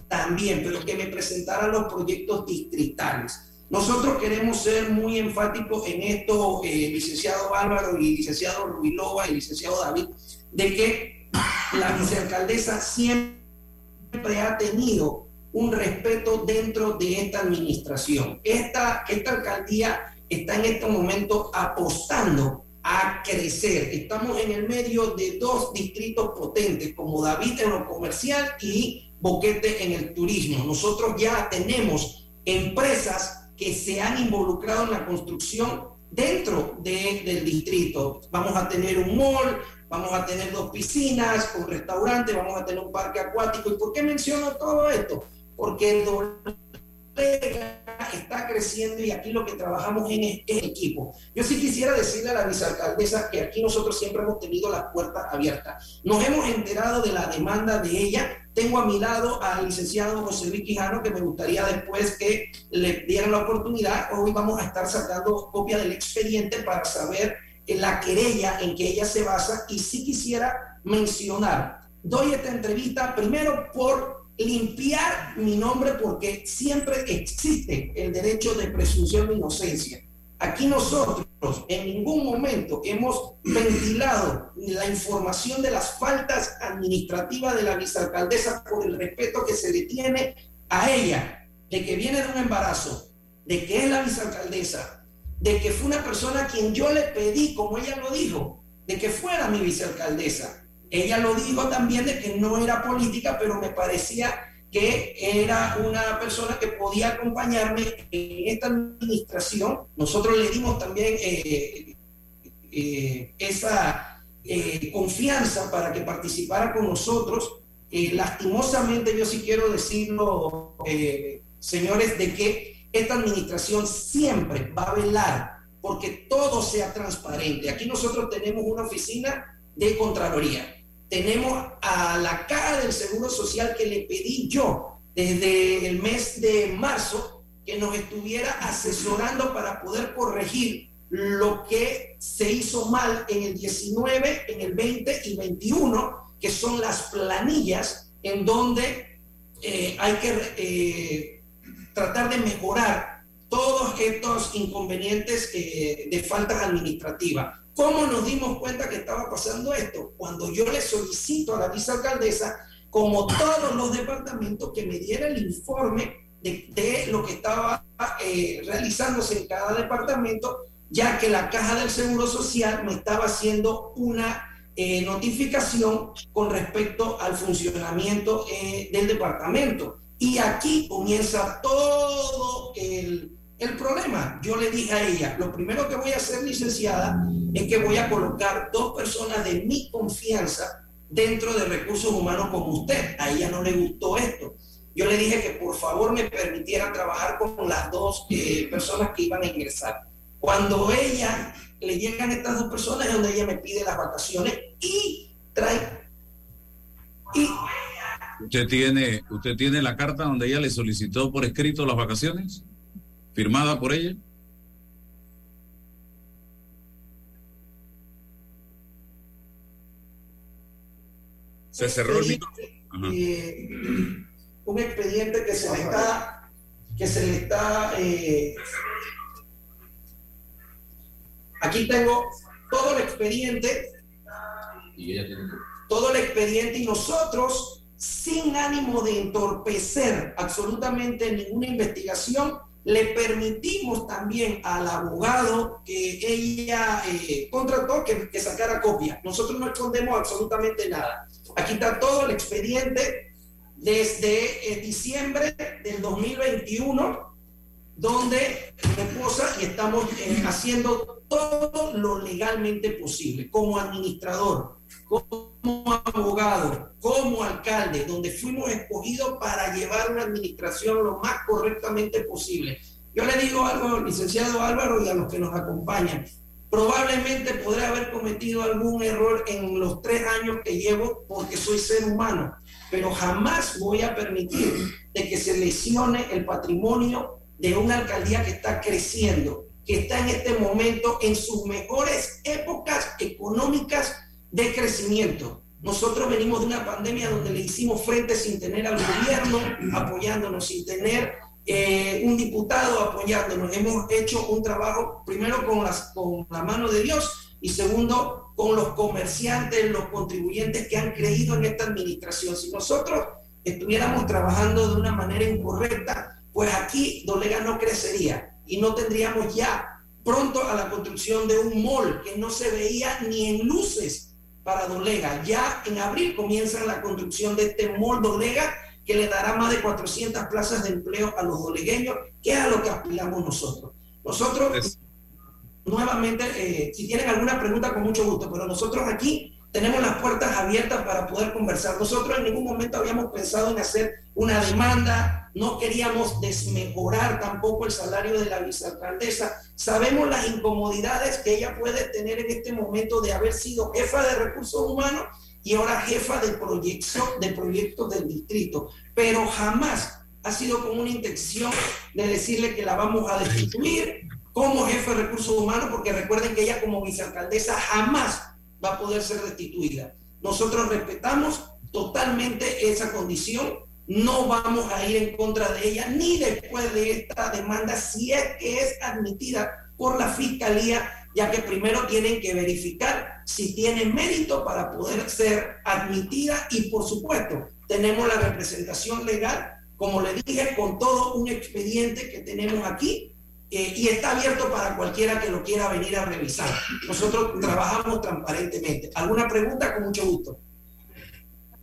también, pero que me presentara los proyectos distritales. Nosotros queremos ser muy enfáticos en esto, eh, licenciado Álvaro y licenciado Rubilova y licenciado David, de que la vicealcaldesa siempre ha tenido un respeto dentro de esta administración. Esta, esta alcaldía está en este momento apostando a crecer. Estamos en el medio de dos distritos potentes, como David en lo comercial y Boquete en el turismo. Nosotros ya tenemos empresas que se han involucrado en la construcción dentro del distrito. Vamos a tener un mall, vamos a tener dos piscinas con restaurantes, vamos a tener un parque acuático. ¿Y por qué menciono todo esto? Porque el está creciendo y aquí lo que trabajamos en es, equipo. Yo sí quisiera decirle a la vicealcaldesa que aquí nosotros siempre hemos tenido las puertas abiertas. Nos hemos enterado de la demanda de ella. Tengo a mi lado al licenciado José Luis Quijano, que me gustaría después que le dieran la oportunidad. Hoy vamos a estar sacando copia del expediente para saber la querella en que ella se basa. Y sí quisiera mencionar, doy esta entrevista primero por limpiar mi nombre porque siempre existe el derecho de presunción de inocencia. Aquí nosotros en ningún momento hemos ventilado la información de las faltas administrativas de la vicealcaldesa por el respeto que se le tiene a ella, de que viene de un embarazo, de que es la vicealcaldesa, de que fue una persona a quien yo le pedí, como ella lo dijo, de que fuera mi vicealcaldesa ella lo dijo también de que no era política, pero me parecía que era una persona que podía acompañarme en esta administración. Nosotros le dimos también eh, eh, esa eh, confianza para que participara con nosotros. lastimosamente, yo sí quiero decirlo, señores, de que esta administración siempre va a velar porque todo sea transparente. Aquí nosotros tenemos una oficina de Contraloría tenemos a la Caja del Seguro Social que le pedí yo desde el mes de marzo que nos estuviera asesorando para poder corregir lo que se hizo mal en el 19, en el 20 y 21, que son las planillas en donde eh, hay que eh, tratar de mejorar todos estos inconvenientes eh, de faltas administrativas. ¿Cómo nos dimos cuenta que estaba pasando esto? Cuando yo le solicito a la vicealcaldesa, como todos los departamentos, que me diera el informe de, lo que estaba eh, realizándose en cada departamento, ya que la caja del Seguro Social me estaba haciendo una eh, notificación con respecto al funcionamiento eh, del departamento. Y aquí comienza todo el, el problema, yo le dije a ella, lo primero que voy a hacer, licenciada, es que voy a colocar dos personas de mi confianza dentro de recursos humanos como usted. A ella no le gustó esto. Yo le dije que por favor me permitiera trabajar con las dos eh, personas que iban a ingresar. Cuando ella le llegan estas dos personas es donde ella me pide las vacaciones y trae... ¿Usted tiene, ¿Usted tiene la carta donde ella le solicitó por escrito las vacaciones? Firmada por ella? Se cerró el eh, un expediente que se le está, que se le está, eh, aquí tengo todo el expediente, y ella tiene todo el expediente y nosotros, sin ánimo de entorpecer absolutamente ninguna investigación, le permitimos también al abogado que ella eh, contrató que, sacara copia. Nosotros no escondemos absolutamente nada. Aquí está todo el expediente desde eh, diciembre del 2021, donde mi esposa y estamos eh, haciendo todo lo legalmente posible como administrador como abogado, como alcalde, donde fuimos escogidos para llevar una administración lo más correctamente posible. Yo le digo algo al licenciado Álvaro y a los que nos acompañan. Probablemente podré haber cometido algún error en los tres años que llevo porque soy ser humano, pero jamás voy a permitir de que se lesione el patrimonio de una alcaldía que está creciendo, que está en este momento en sus mejores épocas económicas de crecimiento. Nosotros venimos de una pandemia donde le hicimos frente sin tener al gobierno apoyándonos, sin tener eh, un diputado apoyándonos. Hemos hecho un trabajo primero con, la mano de Dios y segundo con los comerciantes, los contribuyentes que han creído en esta administración. Si nosotros estuviéramos trabajando de una manera incorrecta, pues aquí Dolega no crecería y no tendríamos ya pronto a la construcción de un mall que no se veía ni en luces para Dolega. Ya en abril comienza la construcción de este mall Dolega que le dará más de 400 plazas de empleo a los dolegueños, que es a lo que aspiramos nosotros. Nosotros, nuevamente, eh, si tienen alguna pregunta, con mucho gusto, pero nosotros aquí tenemos las puertas abiertas para poder conversar. Nosotros en ningún momento habíamos pensado en hacer una demanda, no queríamos desmejorar tampoco el salario de la vicealcaldesa. Sabemos las incomodidades que ella puede tener en este momento de haber sido jefa de recursos humanos y ahora jefa de proyección de proyectos del distrito, pero jamás ha sido con una intención de decirle que la vamos a destituir como jefe de recursos humanos, porque recuerden que ella como vicealcaldesa jamás va a poder ser destituida. Nosotros respetamos totalmente esa condición, no vamos a ir en contra de ella ni después de esta demanda, si es que es admitida por la fiscalía, ya que primero tienen que verificar si tiene mérito para poder ser admitida y por supuesto tenemos la representación legal, como le dije, con todo un expediente que tenemos aquí eh, y está abierto para cualquiera que lo quiera venir a revisar. Nosotros trabajamos transparentemente. ¿Alguna pregunta? Con mucho gusto.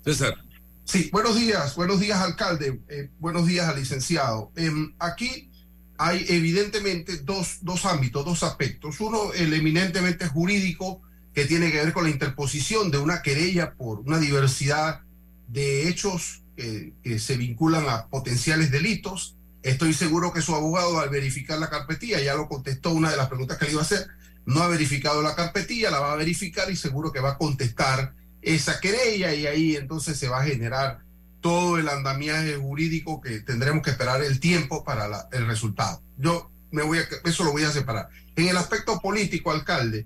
César. Sí, buenos días, buenos días, alcalde, eh, buenos días al licenciado. Em, aquí hay evidentemente dos, dos ámbitos, dos aspectos. Uno, el eminentemente jurídico, que tiene que ver con la interposición de una querella por una diversidad de hechos que se vinculan a potenciales delitos Estoy seguro que su abogado al verificar la carpetilla, ya lo contestó una de las preguntas que le iba a hacer, no ha verificado la carpetilla, la va a verificar y seguro que va a contestar esa querella y ahí entonces se va a generar todo el andamiaje jurídico que tendremos que esperar el tiempo para el resultado. Yo me voy a, eso lo voy a separar. En el aspecto político, alcalde,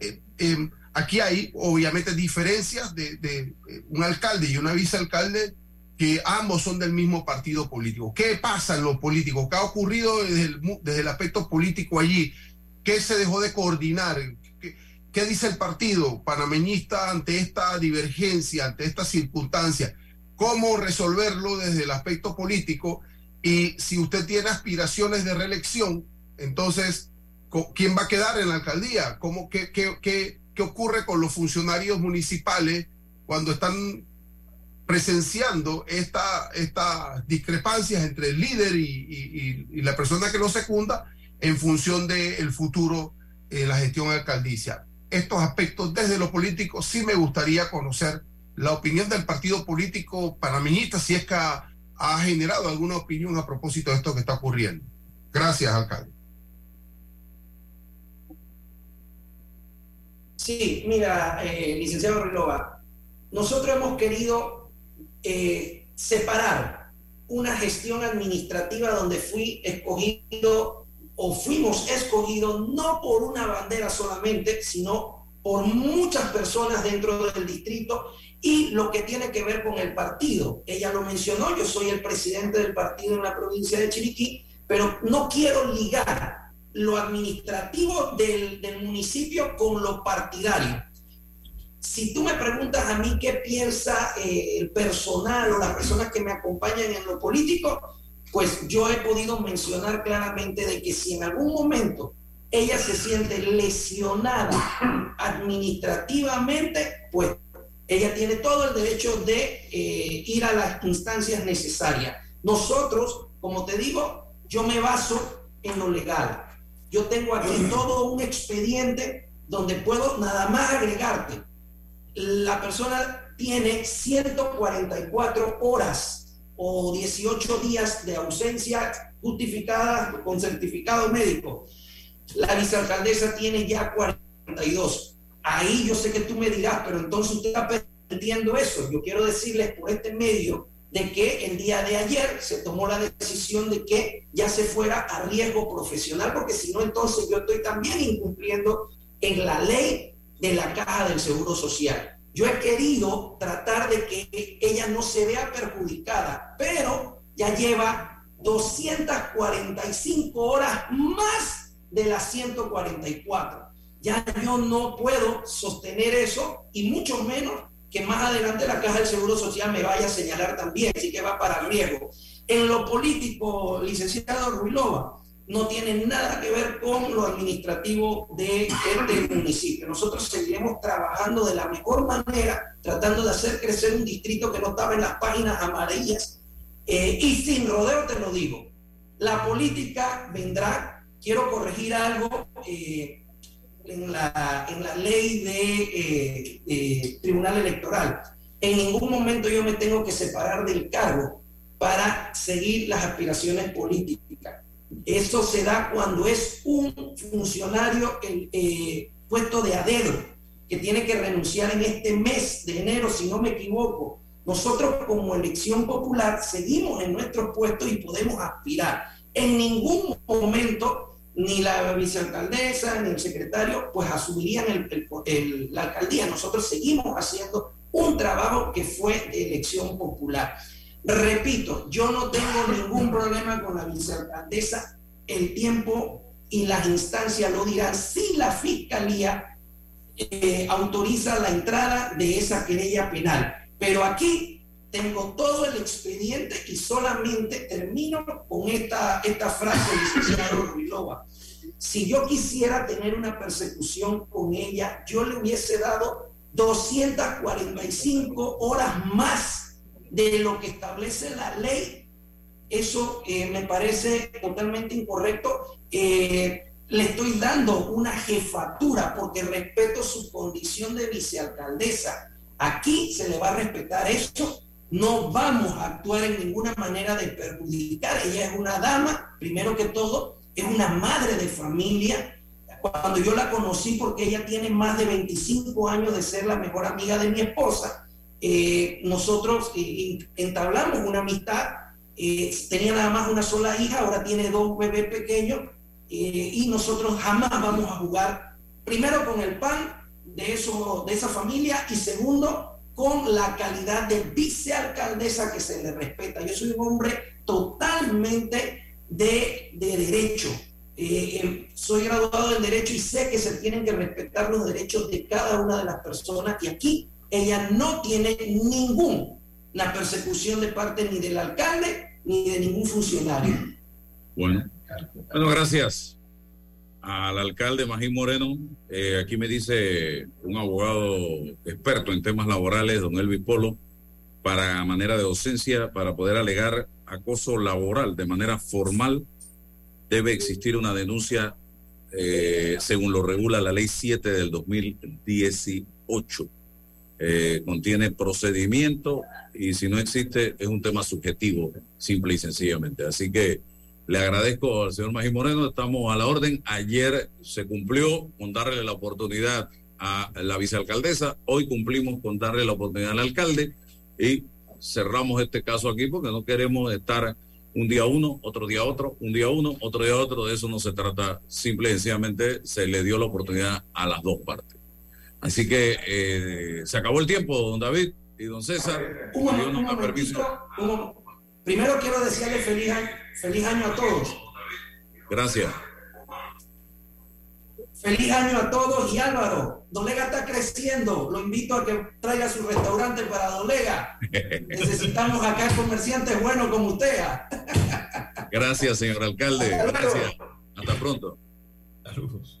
eh, em, aquí hay obviamente diferencias de, eh, un alcalde y una vicealcalde que ambos son del mismo partido político. ¿Qué pasa en lo político? ¿Qué ha ocurrido desde el, desde el aspecto político allí? ¿Qué se dejó de coordinar? ¿Qué, ¿Qué, dice el partido panameñista ante esta divergencia, ante esta circunstancia? ¿Cómo resolverlo desde el aspecto político? Y si usted tiene aspiraciones de reelección, entonces, ¿quién va a quedar en la alcaldía? ¿Cómo, qué, qué, qué, qué ocurre con los funcionarios municipales cuando están presenciando estas esta discrepancias entre el líder y, la persona que lo secunda en función del futuro de la gestión alcaldicia. Estos aspectos desde lo político sí me gustaría conocer la opinión del partido político panameñista, si es que ha, generado alguna opinión a propósito de esto que está ocurriendo. Gracias, alcalde. Sí, mira, eh, licenciado Rilova, nosotros hemos querido eh, separar una gestión administrativa donde fui escogido o fuimos escogidos no por una bandera solamente, sino por muchas personas dentro del distrito y lo que tiene que ver con el partido. Ella lo mencionó, yo soy el presidente del partido en la provincia de Chiriquí, pero no quiero ligar lo administrativo del, del municipio con lo partidario si tú me preguntas a mí qué piensa eh, el personal o las personas que me acompañan en lo político, pues yo he podido mencionar claramente de que si en algún momento ella se siente lesionada administrativamente, pues ella tiene todo el derecho de eh, ir a las instancias necesarias. Nosotros, como te digo, yo me baso en lo legal. Yo tengo aquí todo un expediente donde puedo nada más agregarte la persona tiene 144 horas o 18 días de ausencia justificada con certificado médico. La vicealcaldesa tiene ya 42. Ahí yo sé que tú me dirás, pero entonces usted está perdiendo eso. Yo quiero decirles por este medio de que el día de ayer se tomó la decisión de que ya se fuera a riesgo profesional, porque si no, entonces yo estoy también incumpliendo en la ley de la caja del Seguro Social. Yo he querido tratar de que ella no se vea perjudicada, pero ya lleva 245 horas más de las 144. Ya yo no puedo sostener eso y mucho menos que más adelante la Caja del Seguro Social me vaya a señalar también, así que va para riesgo. En lo político, licenciado Ruilova, no tiene nada que ver con lo administrativo de este municipio. Nosotros seguiremos trabajando de la mejor manera, tratando de hacer crecer un distrito que no estaba en las páginas amarillas. Eh, y sin rodeo te lo digo, la política vendrá, quiero corregir algo, eh, en la, en la ley de eh, Tribunal Electoral. En ningún momento yo me tengo que separar del cargo para seguir las aspiraciones políticas. Eso se da cuando es un funcionario eh, puesto de a que tiene que renunciar en este mes de enero, si no me equivoco. Nosotros como elección popular seguimos en nuestros puestos y podemos aspirar. En ningún momento ni la vicealcaldesa ni el secretario pues asumirían la alcaldía. Nosotros seguimos haciendo un trabajo que fue de elección popular. Repito, yo no tengo ningún problema con la vicealcaldesa. El tiempo y las instancias lo dirán si la fiscalía eh, autoriza la entrada de esa querella penal. Pero aquí tengo todo el expediente y solamente termino con esta, esta frase, licenciado. Si yo quisiera tener una persecución con ella, yo le hubiese dado 245 horas más de lo que establece la ley. Eso eh, me parece totalmente incorrecto. Eh, le estoy dando una jefatura porque respeto su condición de vicealcaldesa. Aquí se le va a respetar eso no vamos a actuar en ninguna manera de perjudicar. Ella es una dama, primero que todo, es una madre de familia. Cuando yo la conocí, porque ella tiene más de 25 años de ser la mejor amiga de mi esposa, eh, nosotros eh, entablamos una amistad. Eh, tenía nada más una sola hija, ahora tiene dos bebés pequeños y nosotros jamás vamos a jugar, primero con el pan de, eso, de esa familia y segundo con la calidad de vicealcaldesa que se le respeta. Yo soy un hombre totalmente de, derecho. Eh, eh, soy graduado en derecho y sé que se tienen que respetar los derechos de cada una de las personas y aquí ella no tiene ninguna persecución de parte ni del alcalde ni de ningún funcionario. Bueno, bueno gracias al alcalde Magín Moreno. Eh, aquí me dice un abogado experto en temas laborales, don Elvis Polo, para manera de docencia, para poder alegar acoso laboral de manera formal, debe existir una denuncia eh, según lo regula la ley 7 del 2018. Eh, contiene procedimiento y si no existe es un tema subjetivo, simple y sencillamente. Así que le agradezco al señor Magín Moreno, estamos a la orden. Ayer se cumplió con darle la oportunidad a la vicealcaldesa, hoy cumplimos con darle la oportunidad al alcalde y cerramos este caso aquí porque no queremos estar un día uno, otro día otro, un día uno, otro día otro, de eso no se trata, simple y sencillamente se le dio la oportunidad a las dos partes. Así que eh, se acabó el tiempo, don David y don César. Primero quiero decirle feliz año Feliz año a todos. Gracias. Feliz año a todos y Álvaro, Dolega está creciendo. Lo invito a que traiga su restaurante para Dolega. Necesitamos acá comerciantes buenos como usted. Gracias, señor alcalde. Gracias. Hasta pronto. Saludos.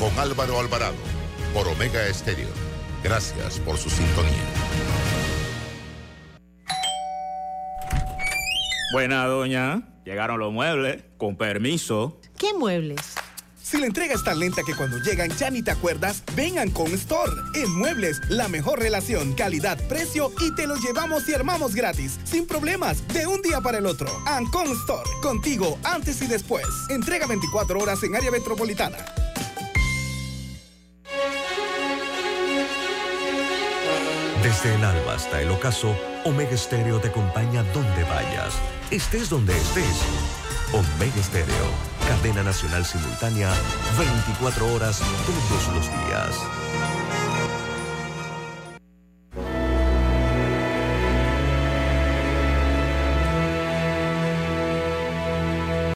con Álvaro Alvarado por Omega Estéreo. Gracias por su sintonía. Buena, doña. Llegaron los muebles. Con permiso. ¿Qué muebles? Si la entrega es tan lenta que cuando llegan ya ni te acuerdas, vengan con Store. En Muebles, la mejor relación, calidad, precio y te lo llevamos y armamos gratis, sin problemas, de un día para el otro. Ancon Store, contigo antes y después. Entrega 24 horas en área metropolitana. Desde el alba hasta el ocaso, Omega Stereo te acompaña donde vayas, estés donde estés. Omega Stereo, cadena nacional simultánea, 24 horas todos los días.